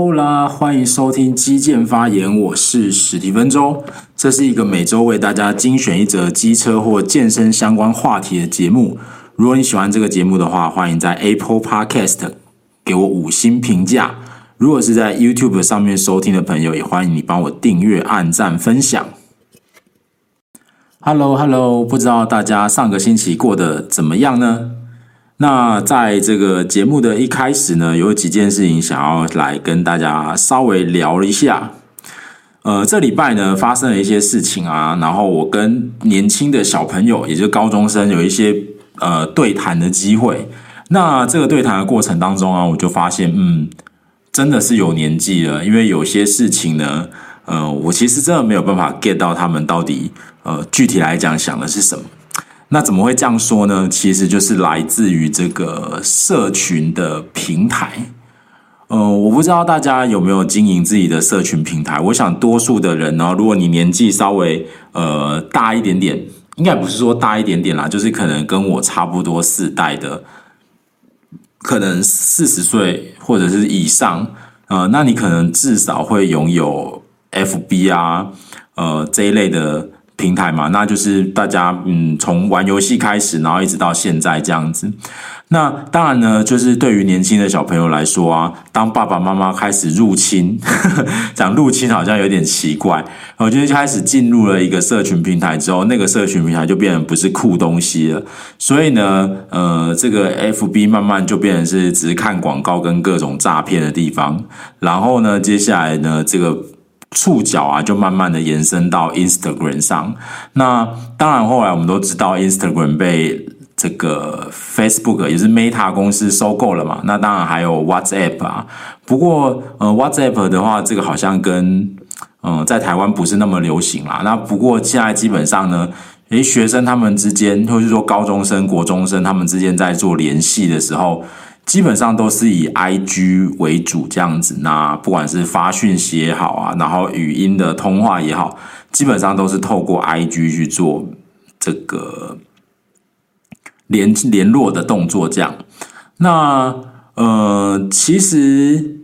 欧啦，欢迎收听肌健发言，我是史蒂芬周。这是一个每周为大家精选一则机车或健身相关话题的节目。如果你喜欢这个节目的话，欢迎在 Apple Podcast 给我五星评价。如果是在 YouTube 上面收听的朋友，也欢迎你帮我订阅、按赞、分享。Hello，Hello，hello，不知道大家上个星期过得怎么样呢？那在这个节目的一开始呢，有几件事情想要来跟大家稍微聊一下。呃，这礼拜呢发生了一些事情啊，然后我跟年轻的小朋友，也就是高中生，有一些呃对谈的机会。那这个对谈的过程当中啊，我就发现，嗯，真的是有年纪了，因为有些事情呢，呃，我其实真的没有办法 get 到他们到底呃具体来讲想的是什么。那怎么会这样说呢？其实就是来自于这个社群的平台。呃，我不知道大家有没有经营自己的社群平台。我想多数的人呢，如果你年纪稍微呃大一点点，应该不是说大一点点啦，就是可能跟我差不多世代的，可能四十岁或者是以上，呃，那你可能至少会拥有 FB 啊，呃这一类的。平台嘛，那就是大家嗯，从玩游戏开始，然后一直到现在这样子。那当然呢，就是对于年轻的小朋友来说啊，当爸爸妈妈开始入侵，讲入侵好像有点奇怪。我觉得开始进入了一个社群平台之后，那个社群平台就变成不是酷东西了。所以呢，呃，这个 FB 慢慢就变成是只是看广告跟各种诈骗的地方。然后呢，接下来呢，这个。触角啊，就慢慢的延伸到 Instagram 上。那当然，后来我们都知道 Instagram 被这个 Facebook 也是 Meta 公司收购了嘛。那当然还有 WhatsApp 啊。不过，呃，WhatsApp 的话，这个好像跟嗯、在台湾不是那么流行啦。那不过现在基本上呢，诶，学生他们之间，或是说高中生、国中生他们之间在做联系的时候。基本上都是以 IG 为主这样子，那不管是发讯息也好啊，然后语音的通话也好，基本上都是透过 IG 去做这个联联络的动作这样。那呃，其实。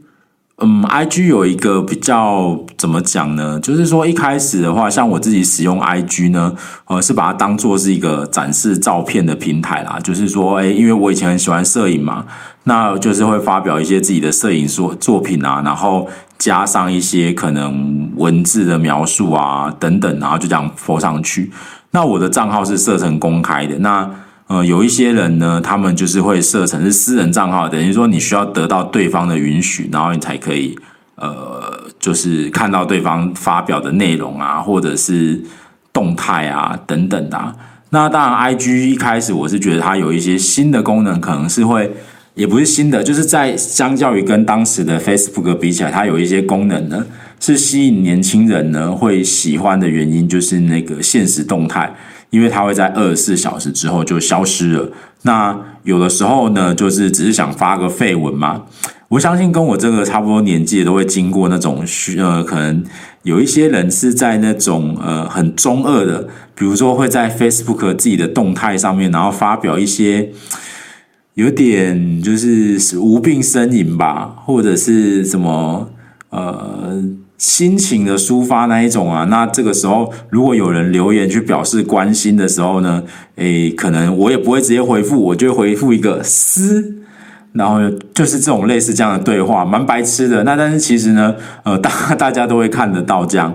嗯，IG 有一个比较怎么讲呢？就是说一开始的话，像我自己使用 IG 呢，呃，是把它当做是一个展示照片的平台啦。就是说，诶，因为我以前很喜欢摄影嘛，那就是会发表一些自己的摄影作作品啊，然后加上一些可能文字的描述啊等等，然后就这样 po 上去。那我的账号是设成公开的，那。呃，有一些人呢，他们就是会设成是私人账号，等于说你需要得到对方的允许，然后你才可以呃，就是看到对方发表的内容啊，或者是动态啊等等的啊。那当然，IG 一开始我是觉得它有一些新的功能，可能是会也不是新的，就是在相较于跟当时的 Facebook 比起来，它有一些功能呢是吸引年轻人呢会喜欢的原因，就是那个现实动态。因为它会在二十四小时之后就消失了。那有的时候呢，就是只是想发个废文嘛。我相信跟我这个差不多年纪的都会经过那种需呃，可能有一些人是在那种呃很中二的，比如说会在 Facebook 自己的动态上面，然后发表一些有点就是无病呻吟吧，或者是什么呃。心情的抒发那一种啊，那这个时候如果有人留言去表示关心的时候呢，诶，可能我也不会直接回复，我就回复一个私，然后就是这种类似这样的对话，蛮白痴的。那但是其实呢，呃，大大家都会看得到这样。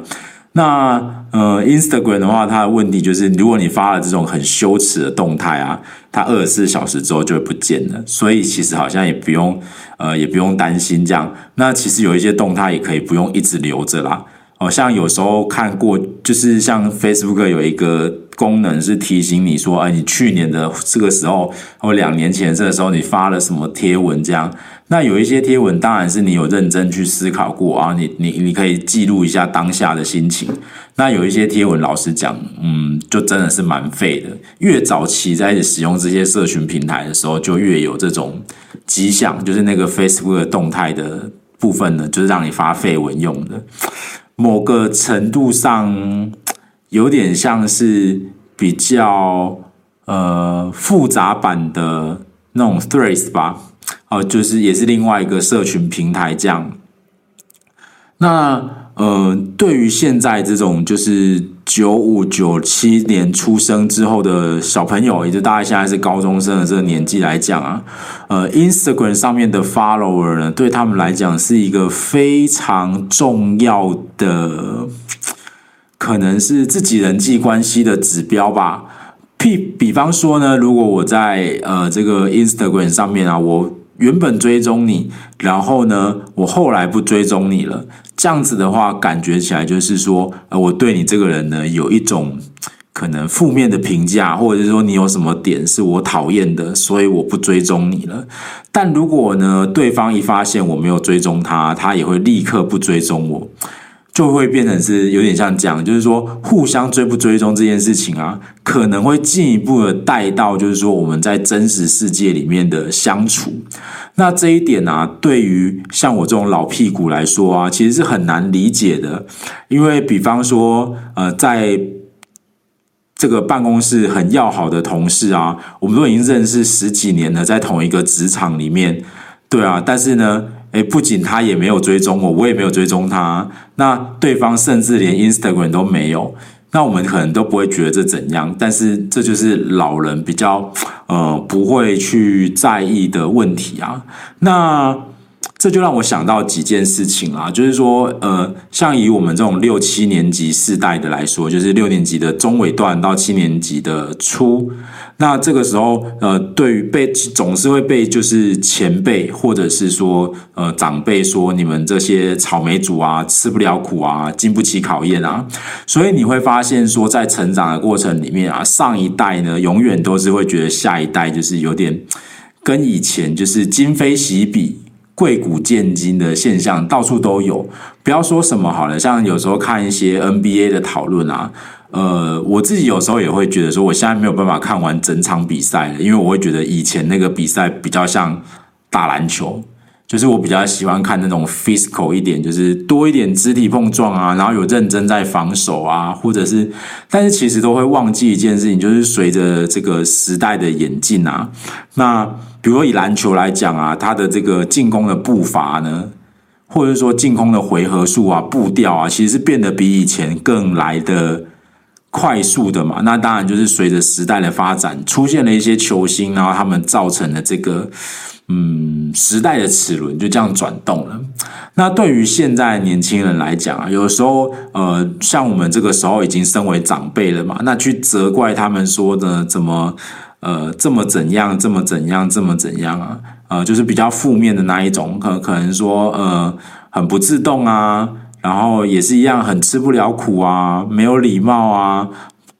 那呃，Instagram 的话，它的问题就是，如果你发了这种很羞耻的动态啊，它二十四小时之后就会不见了。所以其实好像也不用呃，也不用担心这样。那其实有一些动态也可以不用一直留着啦。哦，像有时候看过，就是像 Facebook 有一个功能是提醒你说，哎，你去年的这个时候或两年前这个时候你发了什么贴文这样。那有一些贴文，当然是你有认真去思考过啊，你你你可以记录一下当下的心情。那有一些贴文，老实讲，嗯，就真的是蛮废的。越早期在使用这些社群平台的时候，就越有这种迹象，就是那个 Facebook 的动态的部分呢，就是让你发废文用的。某个程度上，有点像是比较呃复杂版的那种 Threads 吧。哦，就是也是另外一个社群平台这样。那呃，对于现在这种就是九五九七年出生之后的小朋友，也就大概现在是高中生的这个年纪来讲啊，呃，Instagram 上面的 follower 呢，对他们来讲是一个非常重要的，可能是自己人际关系的指标吧。譬比方说呢，如果我在呃这个 Instagram 上面啊，我原本追踪你，然后呢，我后来不追踪你了，这样子的话，感觉起来就是说，呃，我对你这个人呢，有一种可能负面的评价，或者是说你有什么点是我讨厌的，所以我不追踪你了。但如果呢，对方一发现我没有追踪他，他也会立刻不追踪我。就会变成是有点像这样，就是说互相追不追踪这件事情啊，可能会进一步的带到，就是说我们在真实世界里面的相处。那这一点啊，对于像我这种老屁股来说啊，其实是很难理解的。因为比方说，呃，在这个办公室很要好的同事啊，我们都已经认识十几年了，在同一个职场里面，对啊，但是呢。诶，不仅他也没有追踪我，我也没有追踪他。那对方甚至连 Instagram 都没有，那我们可能都不会觉得这怎样。但是这就是老人比较呃不会去在意的问题啊。那。这就让我想到几件事情啊，就是说，呃，像以我们这种六七年级世代的来说，就是六年级的中尾段到七年级的初，那这个时候，呃，对于被总是会被就是前辈或者是说呃长辈说你们这些草莓族啊，吃不了苦啊，经不起考验啊，所以你会发现说，在成长的过程里面啊，上一代呢，永远都是会觉得下一代就是有点跟以前就是今非昔比。贵古贱今的现象到处都有，不要说什么好了，像有时候看一些 NBA 的讨论啊，呃，我自己有时候也会觉得说，我现在没有办法看完整场比赛了，因为我会觉得以前那个比赛比较像打篮球。就是我比较喜欢看那种 physical 一点，就是多一点肢体碰撞啊，然后有认真在防守啊，或者是，但是其实都会忘记一件事情，就是随着这个时代的演进啊，那比如说以篮球来讲啊，它的这个进攻的步伐呢，或者说进攻的回合数啊、步调啊，其实是变得比以前更来的快速的嘛。那当然就是随着时代的发展，出现了一些球星，然后他们造成了这个。嗯，时代的齿轮就这样转动了。那对于现在年轻人来讲啊，有时候呃，像我们这个时候已经身为长辈了嘛，那去责怪他们说的怎么呃这么怎样，这么怎样，这么怎样啊？呃，就是比较负面的那一种，可可能说呃很不自动啊，然后也是一样很吃不了苦啊，没有礼貌啊，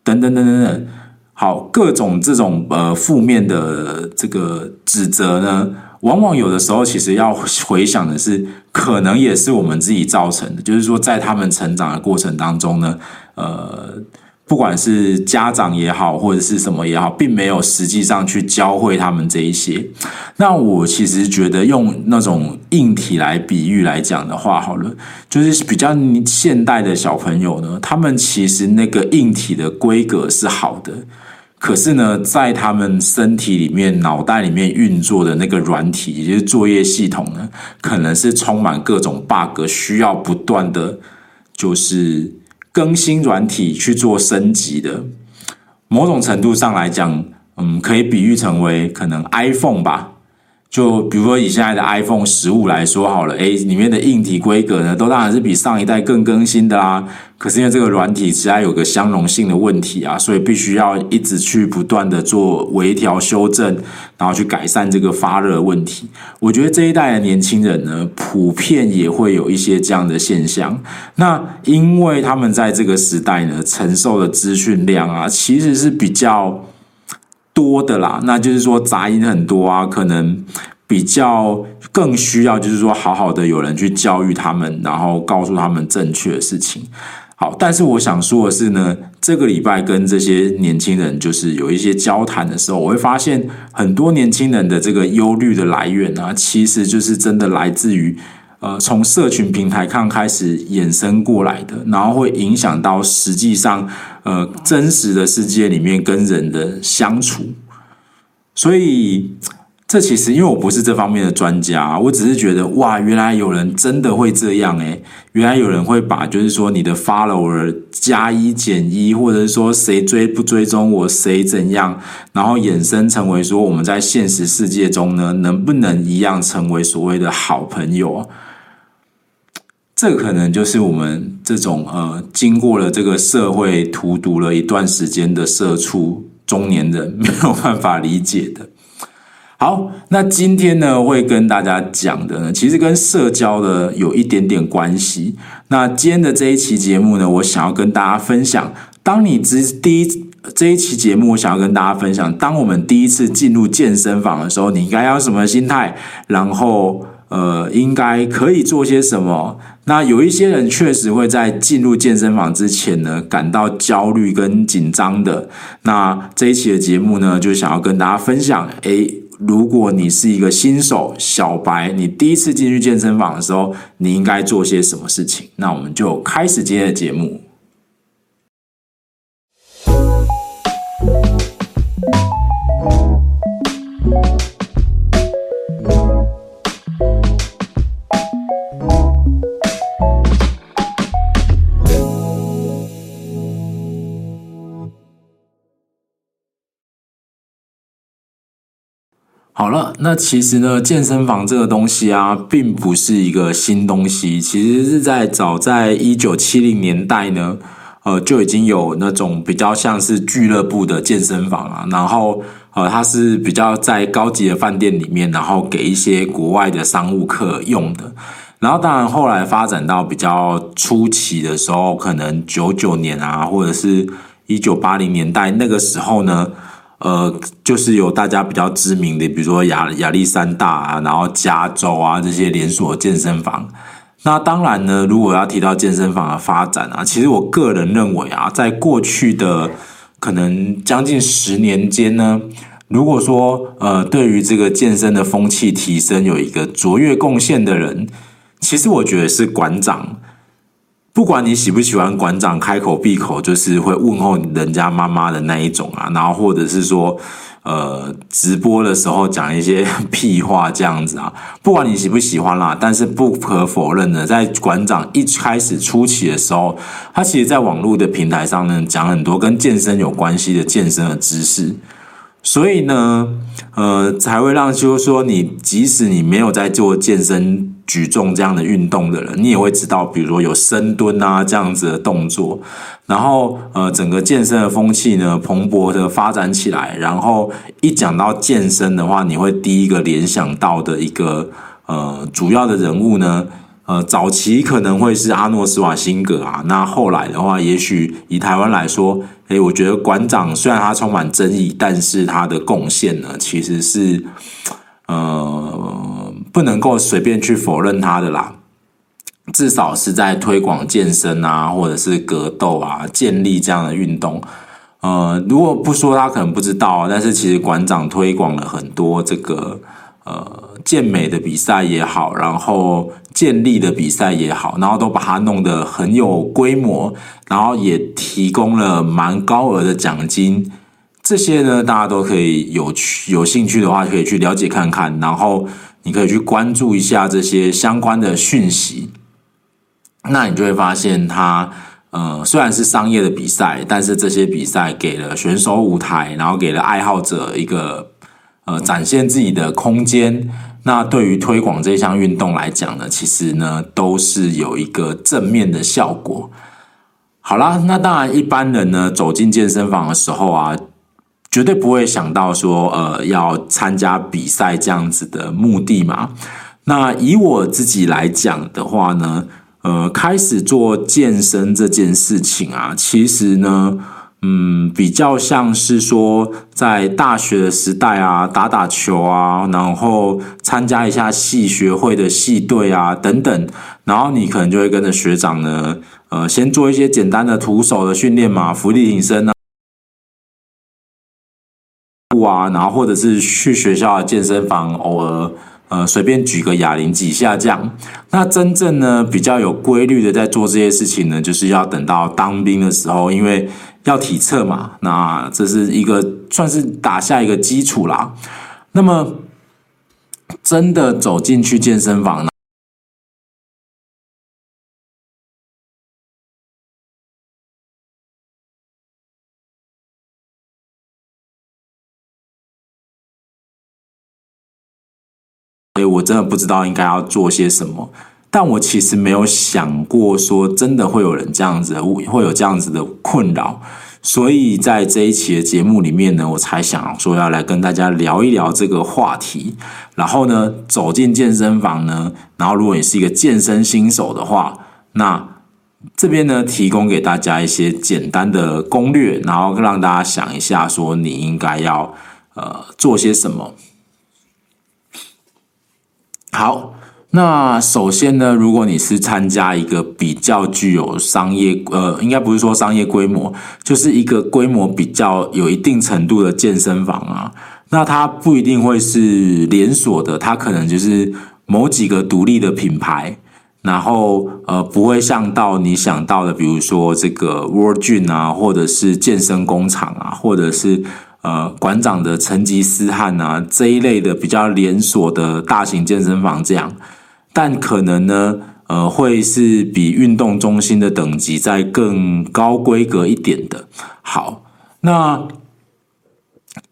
等等等等等。好，各种这种呃负面的这个指责呢，往往有的时候其实要回想的是，可能也是我们自己造成的。就是说，在他们成长的过程当中呢，呃，不管是家长也好，或者是什么也好，并没有实际上去教会他们这一些。那我其实觉得用那种硬体来比喻来讲的话，好了，就是比较现代的小朋友呢，他们其实那个硬体的规格是好的。可是呢，在他们身体里面、脑袋里面运作的那个软体，也就是作业系统呢，可能是充满各种 bug，需要不断的，就是更新软体去做升级的。某种程度上来讲，嗯，可以比喻成为可能 iPhone 吧。就比如说以现在的 iPhone 十五来说好了，诶，里面的硬体规格呢，都当然是比上一代更更新的啦。可是因为这个软体实在有个相容性的问题啊，所以必须要一直去不断的做微调修正，然后去改善这个发热问题。我觉得这一代的年轻人呢，普遍也会有一些这样的现象。那因为他们在这个时代呢，承受的资讯量啊，其实是比较。多的啦，那就是说杂音很多啊，可能比较更需要，就是说好好的有人去教育他们，然后告诉他们正确的事情。好，但是我想说的是呢，这个礼拜跟这些年轻人就是有一些交谈的时候，我会发现很多年轻人的这个忧虑的来源啊，其实就是真的来自于。呃，从社群平台看开始衍生过来的，然后会影响到实际上，呃，真实的世界里面跟人的相处。所以这其实因为我不是这方面的专家，我只是觉得哇，原来有人真的会这样诶，原来有人会把就是说你的 follower 加一减一，或者是说谁追不追踪我，谁怎样，然后衍生成为说我们在现实世界中呢，能不能一样成为所谓的好朋友？这可能就是我们这种呃，经过了这个社会荼毒了一段时间的社畜中年人没有办法理解的。好，那今天呢，会跟大家讲的呢，其实跟社交的有一点点关系。那今天的这一期节目呢，我想要跟大家分享，当你之第一这一期节目，我想要跟大家分享，当我们第一次进入健身房的时候，你应该要什么心态？然后呃，应该可以做些什么？那有一些人确实会在进入健身房之前呢，感到焦虑跟紧张的。那这一期的节目呢，就想要跟大家分享，诶。如果你是一个新手小白，你第一次进去健身房的时候，你应该做些什么事情？那我们就开始今天的节目。好了，那其实呢，健身房这个东西啊，并不是一个新东西。其实是在早在一九七零年代呢，呃，就已经有那种比较像是俱乐部的健身房啊。然后，呃，它是比较在高级的饭店里面，然后给一些国外的商务客用的。然后，当然后来发展到比较初期的时候，可能九九年啊，或者是一九八零年代那个时候呢。呃，就是有大家比较知名的，比如说亚亚历山大啊，然后加州啊这些连锁健身房。那当然呢，如果要提到健身房的发展啊，其实我个人认为啊，在过去的可能将近十年间呢，如果说呃，对于这个健身的风气提升有一个卓越贡献的人，其实我觉得是馆长。不管你喜不喜欢馆长开口闭口就是会问候人家妈妈的那一种啊，然后或者是说，呃，直播的时候讲一些屁话这样子啊，不管你喜不喜欢啦，但是不可否认的，在馆长一开始初期的时候，他其实在网络的平台上呢，讲很多跟健身有关系的健身的知识，所以呢，呃，才会让就是说你即使你没有在做健身。举重这样的运动的人，你也会知道，比如说有深蹲啊这样子的动作，然后呃，整个健身的风气呢蓬勃的发展起来，然后一讲到健身的话，你会第一个联想到的一个呃主要的人物呢，呃，早期可能会是阿诺斯瓦辛格啊，那后来的话，也许以台湾来说，诶，我觉得馆长虽然他充满争议，但是他的贡献呢，其实是呃。不能够随便去否认他的啦，至少是在推广健身啊，或者是格斗啊、健力这样的运动。呃，如果不说他可能不知道，但是其实馆长推广了很多这个呃健美的比赛也好，然后健力的比赛也好，然后都把它弄得很有规模，然后也提供了蛮高额的奖金。这些呢，大家都可以有有兴趣的话，可以去了解看看，然后。你可以去关注一下这些相关的讯息，那你就会发现它，呃虽然是商业的比赛，但是这些比赛给了选手舞台，然后给了爱好者一个呃展现自己的空间。那对于推广这项运动来讲呢，其实呢都是有一个正面的效果。好啦，那当然一般人呢走进健身房的时候啊。绝对不会想到说，呃，要参加比赛这样子的目的嘛。那以我自己来讲的话呢，呃，开始做健身这件事情啊，其实呢，嗯，比较像是说在大学的时代啊，打打球啊，然后参加一下系学会的系队啊，等等，然后你可能就会跟着学长呢，呃，先做一些简单的徒手的训练嘛，浮力挺身啊。啊，然后或者是去学校的健身房，偶尔呃随便举个哑铃几下这样。那真正呢比较有规律的在做这些事情呢，就是要等到当兵的时候，因为要体测嘛。那这是一个算是打下一个基础啦。那么真的走进去健身房呢真的不知道应该要做些什么。但我其实没有想过说真的会有人这样子，会有这样子的困扰。所以在这一期的节目里面呢，我才想说要来跟大家聊一聊这个话题。然后呢，走进健身房呢，然后如果你是一个健身新手的话，那这边呢提供给大家一些简单的攻略，然后让大家想一下，说你应该要呃做些什么。好。那首先呢，如果你是参加一个比较具有商业，呃，应该不是说商业规模，就是一个规模比较有一定程度的健身房啊，那它不一定会是连锁的，它可能就是某几个独立的品牌，然后呃，不会像到你想到的，比如说这个 World Gym 啊，或者是健身工厂啊，或者是呃馆长的成吉思汗啊这一类的比较连锁的大型健身房这样。但可能呢，呃，会是比运动中心的等级再更高规格一点的。好，那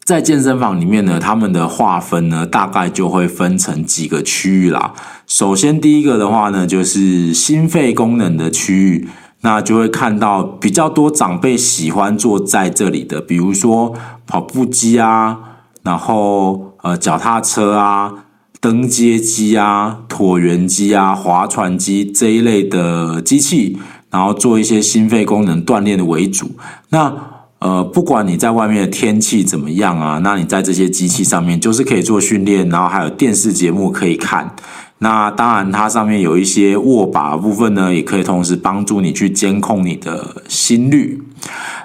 在健身房里面呢，他们的划分呢，大概就会分成几个区域啦。首先，第一个的话呢，就是心肺功能的区域，那就会看到比较多长辈喜欢坐在这里的，比如说跑步机啊，然后呃，脚踏车啊。登阶机啊、椭圆机啊、划船机这一类的机器，然后做一些心肺功能锻炼的为主。那呃，不管你在外面的天气怎么样啊，那你在这些机器上面就是可以做训练，然后还有电视节目可以看。那当然，它上面有一些握把部分呢，也可以同时帮助你去监控你的心率。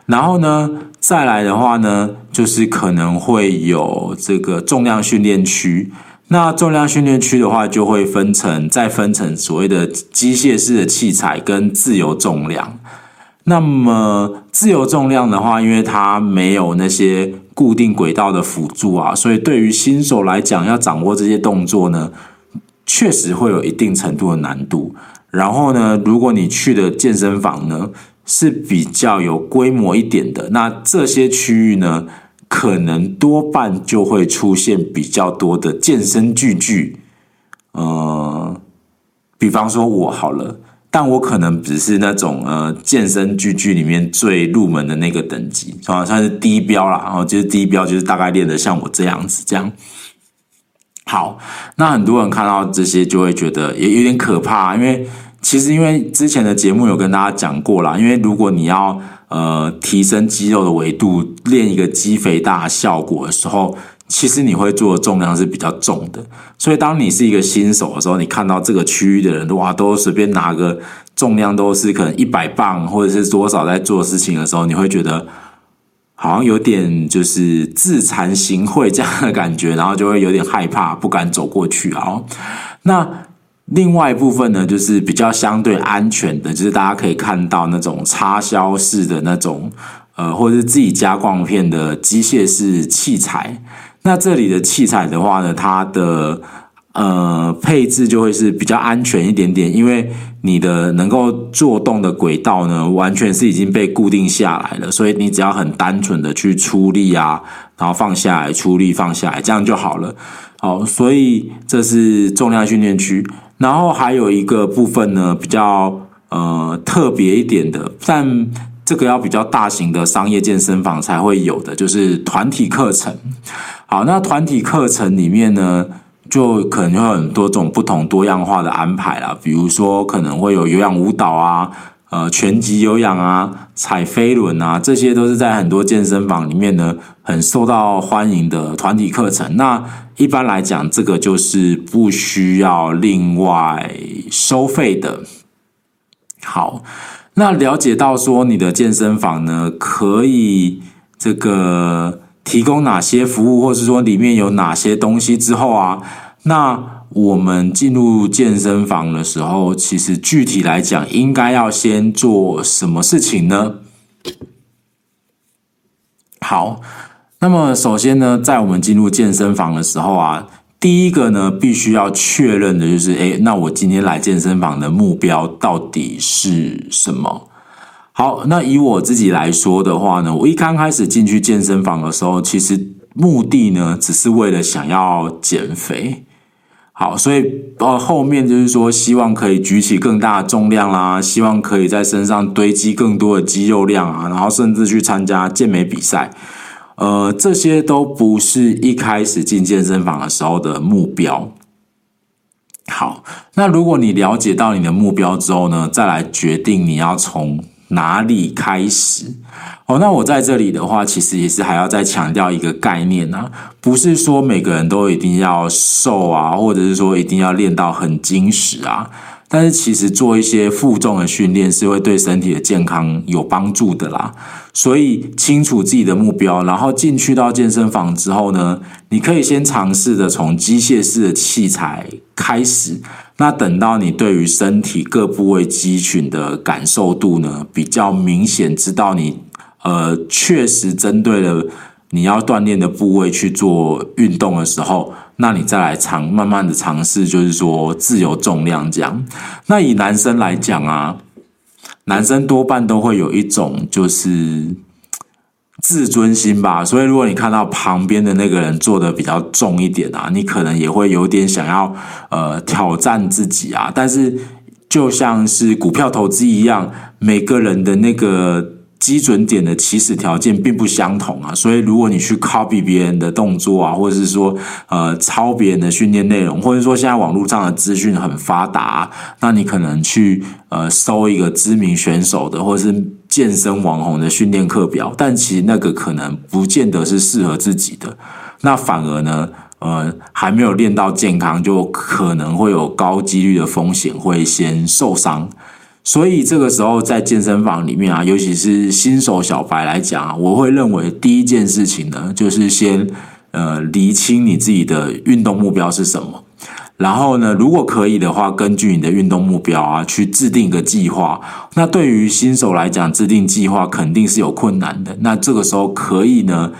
然后呢，再来的话呢，就是可能会有这个重量训练区。那重量训练区的话，就会分成再分成所谓的机械式的器材跟自由重量。那么自由重量的话，因为它没有那些固定轨道的辅助啊，所以对于新手来讲，要掌握这些动作呢，确实会有一定程度的难度。然后呢，如果你去的健身房呢是比较有规模一点的，那这些区域呢，可能多半就会出现比较多的健身巨巨，呃，比方说我好了，但我可能只是那种呃健身巨巨里面最入门的那个等级，算算是低标啦。然后就是低标，就是大概练的像我这样子这样。好，那很多人看到这些就会觉得也有点可怕，因为其实因为之前的节目有跟大家讲过啦，因为如果你要。呃，提升肌肉的维度，练一个肌肥大效果的时候，其实你会做的重量是比较重的。所以，当你是一个新手的时候，你看到这个区域的人，哇，都随便拿个重量都是可能一百磅或者是多少在做事情的时候，你会觉得好像有点就是自惭形秽这样的感觉，然后就会有点害怕，不敢走过去啊。那。另外一部分呢，就是比较相对安全的，就是大家可以看到那种插销式的那种，呃，或者是自己加光片的机械式器材。那这里的器材的话呢，它的呃配置就会是比较安全一点点，因为你的能够做动的轨道呢，完全是已经被固定下来了，所以你只要很单纯的去出力啊，然后放下来，出力放下来，这样就好了。好，所以这是重量训练区。然后还有一个部分呢，比较呃特别一点的，但这个要比较大型的商业健身房才会有的，就是团体课程。好，那团体课程里面呢，就可能会有很多种不同多样化的安排啦，比如说可能会有有氧舞蹈啊。呃，拳击有氧啊，踩飞轮啊，这些都是在很多健身房里面呢，很受到欢迎的团体课程。那一般来讲，这个就是不需要另外收费的。好，那了解到说你的健身房呢，可以这个提供哪些服务，或是说里面有哪些东西之后啊，那。我们进入健身房的时候，其实具体来讲，应该要先做什么事情呢？好，那么首先呢，在我们进入健身房的时候啊，第一个呢，必须要确认的就是，诶，那我今天来健身房的目标到底是什么？好，那以我自己来说的话呢，我一刚开始进去健身房的时候，其实目的呢，只是为了想要减肥。好，所以呃，后面就是说，希望可以举起更大的重量啦，希望可以在身上堆积更多的肌肉量啊，然后甚至去参加健美比赛，呃，这些都不是一开始进健身房的时候的目标。好，那如果你了解到你的目标之后呢，再来决定你要从哪里开始。哦，那我在这里的话，其实也是还要再强调一个概念啊，不是说每个人都一定要瘦啊，或者是说一定要练到很精实啊。但是其实做一些负重的训练是会对身体的健康有帮助的啦。所以清楚自己的目标，然后进去到健身房之后呢，你可以先尝试的从机械式的器材开始。那等到你对于身体各部位肌群的感受度呢，比较明显，知道你呃确实针对了你要锻炼的部位去做运动的时候。那你再来尝，慢慢的尝试，就是说自由重量这样。那以男生来讲啊，男生多半都会有一种就是自尊心吧。所以如果你看到旁边的那个人做的比较重一点啊，你可能也会有点想要呃挑战自己啊。但是就像是股票投资一样，每个人的那个。基准点的起始条件并不相同啊，所以如果你去 copy 别人的动作啊，或者是说呃抄别人的训练内容，或者说现在网络上的资讯很发达，那你可能去呃搜一个知名选手的或者是健身网红的训练课表，但其实那个可能不见得是适合自己的，那反而呢呃还没有练到健康，就可能会有高几率的风险会先受伤。所以这个时候在健身房里面啊，尤其是新手小白来讲啊，我会认为第一件事情呢，就是先呃厘清你自己的运动目标是什么，然后呢，如果可以的话，根据你的运动目标啊，去制定一个计划。那对于新手来讲，制定计划肯定是有困难的。那这个时候可以呢，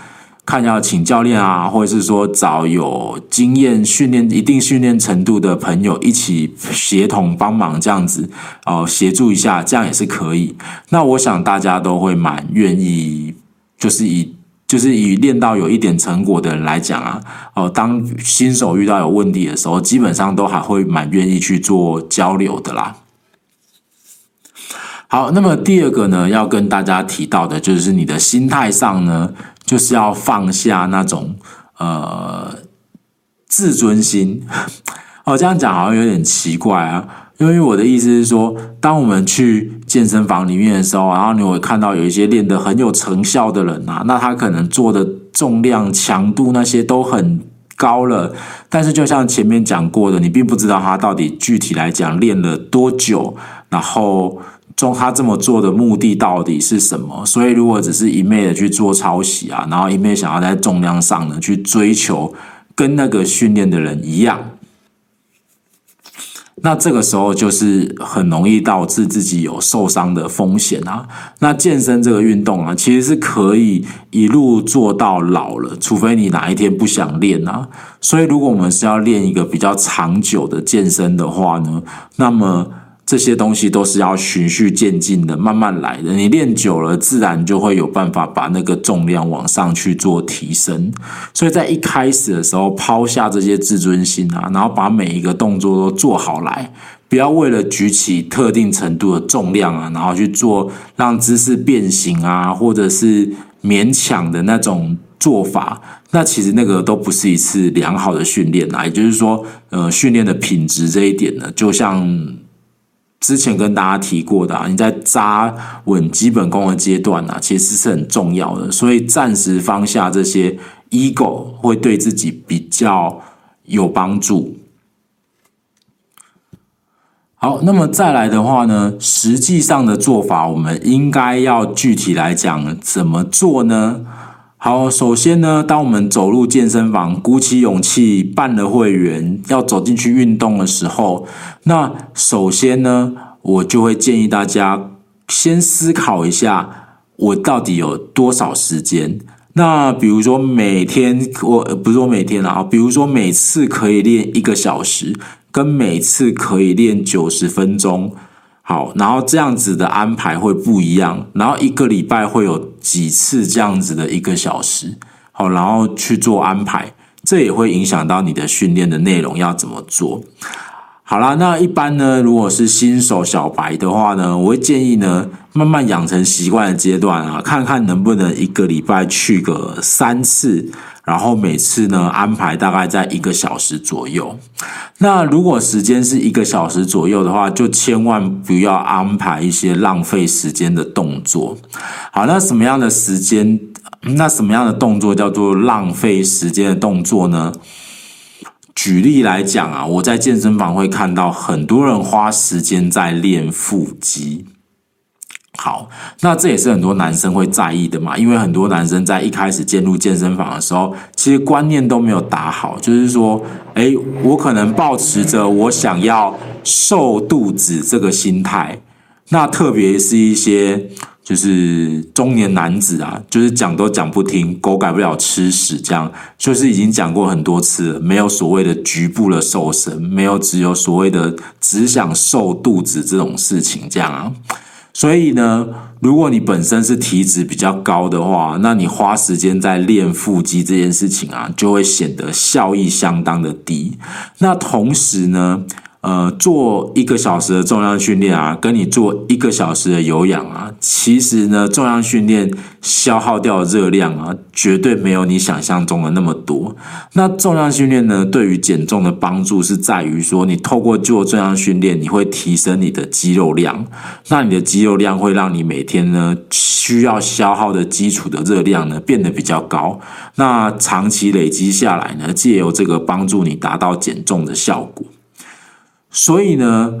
看要请教练啊，或者是说找有经验、训练一定训练程度的朋友一起协同帮忙，这样子哦，协助一下，这样也是可以。那我想大家都会蛮愿意，就是以就是以练到有一点成果的人来讲啊，哦，当新手遇到有问题的时候，基本上都还会蛮愿意去做交流的啦。好，那么第二个呢，要跟大家提到的就是你的心态上呢。就是要放下那种呃自尊心 哦，这样讲好像有点奇怪啊。因为我的意思是说，当我们去健身房里面的时候，然后你会看到有一些练得很有成效的人啊，那他可能做的重量、强度那些都很高了，但是就像前面讲过的，你并不知道他到底具体来讲练了多久，然后。中他这么做的目的到底是什么？所以如果只是一昧的去做抄袭啊，然后一昧想要在重量上呢去追求跟那个训练的人一样，那这个时候就是很容易导致自己有受伤的风险啊。那健身这个运动啊，其实是可以一路做到老了，除非你哪一天不想练啊。所以如果我们是要练一个比较长久的健身的话呢，那么。这些东西都是要循序渐进的，慢慢来的。你练久了，自然就会有办法把那个重量往上去做提升。所以在一开始的时候，抛下这些自尊心啊，然后把每一个动作都做好来，不要为了举起特定程度的重量啊，然后去做让姿势变形啊，或者是勉强的那种做法。那其实那个都不是一次良好的训练啊。也就是说，呃，训练的品质这一点呢，就像。之前跟大家提过的啊，你在扎稳基本功的阶段啊，其实是很重要的。所以暂时放下这些 ego，会对自己比较有帮助。好，那么再来的话呢，实际上的做法，我们应该要具体来讲怎么做呢？好，首先呢，当我们走入健身房，鼓起勇气办了会员，要走进去运动的时候，那首先呢，我就会建议大家先思考一下，我到底有多少时间？那比如说每天，我不是说每天啊，比如说每次可以练一个小时，跟每次可以练九十分钟，好，然后这样子的安排会不一样，然后一个礼拜会有几次这样子的一个小时，好，然后去做安排，这也会影响到你的训练的内容要怎么做。好啦，那一般呢，如果是新手小白的话呢，我会建议呢，慢慢养成习惯的阶段啊，看看能不能一个礼拜去个三次，然后每次呢安排大概在一个小时左右。那如果时间是一个小时左右的话，就千万不要安排一些浪费时间的动作。好，那什么样的时间？那什么样的动作叫做浪费时间的动作呢？举例来讲啊，我在健身房会看到很多人花时间在练腹肌。好，那这也是很多男生会在意的嘛，因为很多男生在一开始进入健身房的时候，其实观念都没有打好，就是说，诶，我可能抱持着我想要瘦肚子这个心态，那特别是一些。就是中年男子啊，就是讲都讲不听，狗改不了吃屎，这样就是已经讲过很多次了，没有所谓的局部的瘦身，没有只有所谓的只想瘦肚子这种事情，这样啊。所以呢，如果你本身是体脂比较高的话，那你花时间在练腹肌这件事情啊，就会显得效益相当的低。那同时呢，呃，做一个小时的重量训练啊，跟你做一个小时的有氧啊，其实呢，重量训练消耗掉的热量啊，绝对没有你想象中的那么多。那重量训练呢，对于减重的帮助是在于说，你透过做重量训练，你会提升你的肌肉量，那你的肌肉量会让你每天呢需要消耗的基础的热量呢变得比较高。那长期累积下来呢，借由这个帮助你达到减重的效果。所以呢，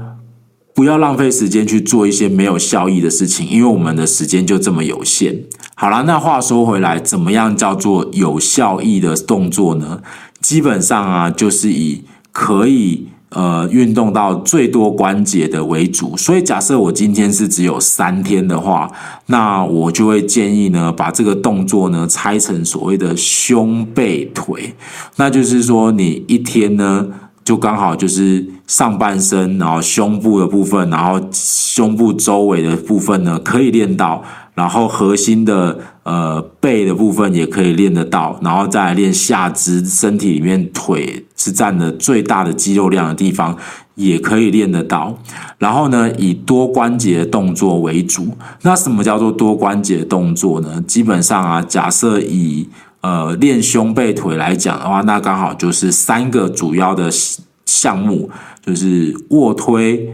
不要浪费时间去做一些没有效益的事情，因为我们的时间就这么有限。好了，那话说回来，怎么样叫做有效益的动作呢？基本上啊，就是以可以呃运动到最多关节的为主。所以假设我今天是只有三天的话，那我就会建议呢，把这个动作呢拆成所谓的胸背腿，那就是说你一天呢。就刚好就是上半身，然后胸部的部分，然后胸部周围的部分呢，可以练到，然后核心的呃背的部分也可以练得到，然后再来练下肢，身体里面腿是占的最大的肌肉量的地方，也可以练得到。然后呢，以多关节的动作为主。那什么叫做多关节动作呢？基本上啊，假设以呃，练胸背腿来讲的话，那刚好就是三个主要的项目，就是卧推、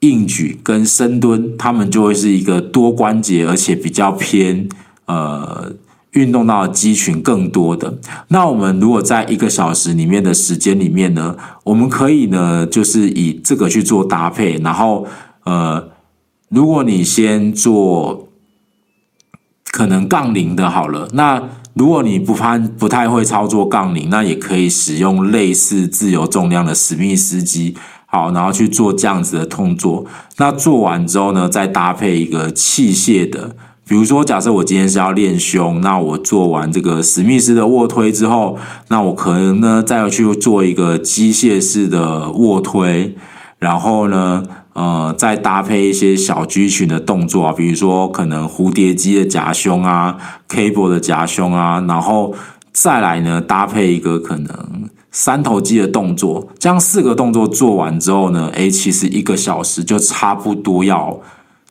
硬举跟深蹲，他们就会是一个多关节，而且比较偏呃运动到肌群更多的。那我们如果在一个小时里面的时间里面呢，我们可以呢，就是以这个去做搭配，然后呃，如果你先做可能杠铃的好了，那。如果你不怕不太会操作杠铃，那也可以使用类似自由重量的史密斯机，好，然后去做这样子的动作。那做完之后呢，再搭配一个器械的，比如说，假设我今天是要练胸，那我做完这个史密斯的卧推之后，那我可能呢再去做一个机械式的卧推，然后呢。呃，再搭配一些小肌群的动作啊，比如说可能蝴蝶肌的夹胸啊，cable 的夹胸啊，然后再来呢搭配一个可能三头肌的动作，这样四个动作做完之后呢，诶，其实一个小时就差不多要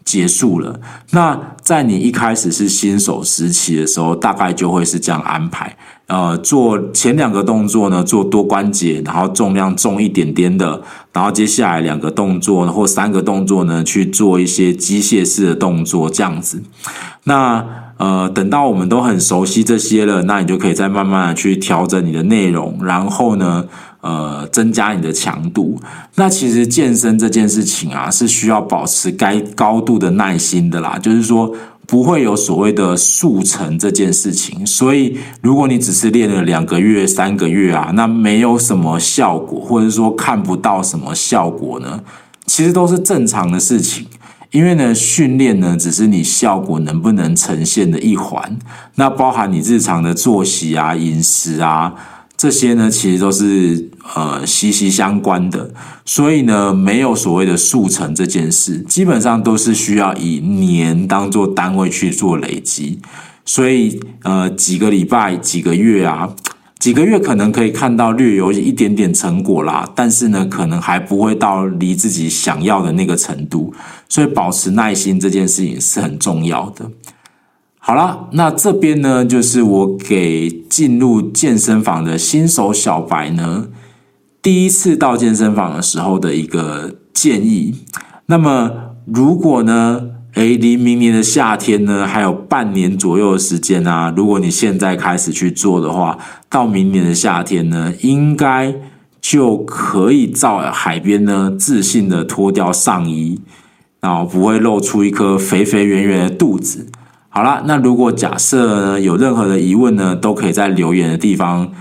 结束了。那在你一开始是新手时期的时候，大概就会是这样安排。呃，做前两个动作呢，做多关节，然后重量重一点点的，然后接下来两个动作或三个动作呢，去做一些机械式的动作，这样子。那呃，等到我们都很熟悉这些了，那你就可以再慢慢的去调整你的内容，然后呢，呃，增加你的强度。那其实健身这件事情啊，是需要保持该高度的耐心的啦，就是说。不会有所谓的速成这件事情，所以如果你只是练了两个月、三个月啊，那没有什么效果，或者说看不到什么效果呢，其实都是正常的事情。因为呢，训练呢只是你效果能不能呈现的一环，那包含你日常的作息啊、饮食啊这些呢，其实都是呃息息相关的。所以呢，没有所谓的速成这件事，基本上都是需要以年当做单位去做累积。所以呃，几个礼拜、几个月啊。几个月可能可以看到略有一点点成果啦，但是呢，可能还不会到离自己想要的那个程度，所以保持耐心这件事情是很重要的。好啦，那这边呢，就是我给进入健身房的新手小白呢，第一次到健身房的时候的一个建议。那么，如果呢，哎，离明年的夏天呢，还有半年左右的时间啊。如果你现在开始去做的话，到明年的夏天呢，应该就可以在海边呢，自信的脱掉上衣，然后不会露出一颗肥肥圆圆的肚子。好啦，那如果假设呢，有任何的疑问呢，都可以在留言的地方，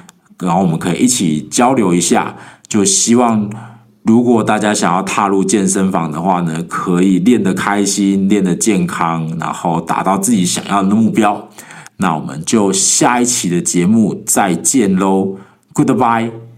然后我们可以一起交流一下。就希望。如果大家想要踏入健身房的话呢，可以练得开心，练得健康，然后达到自己想要的目标。那我们就下一期的节目再见喽，Goodbye。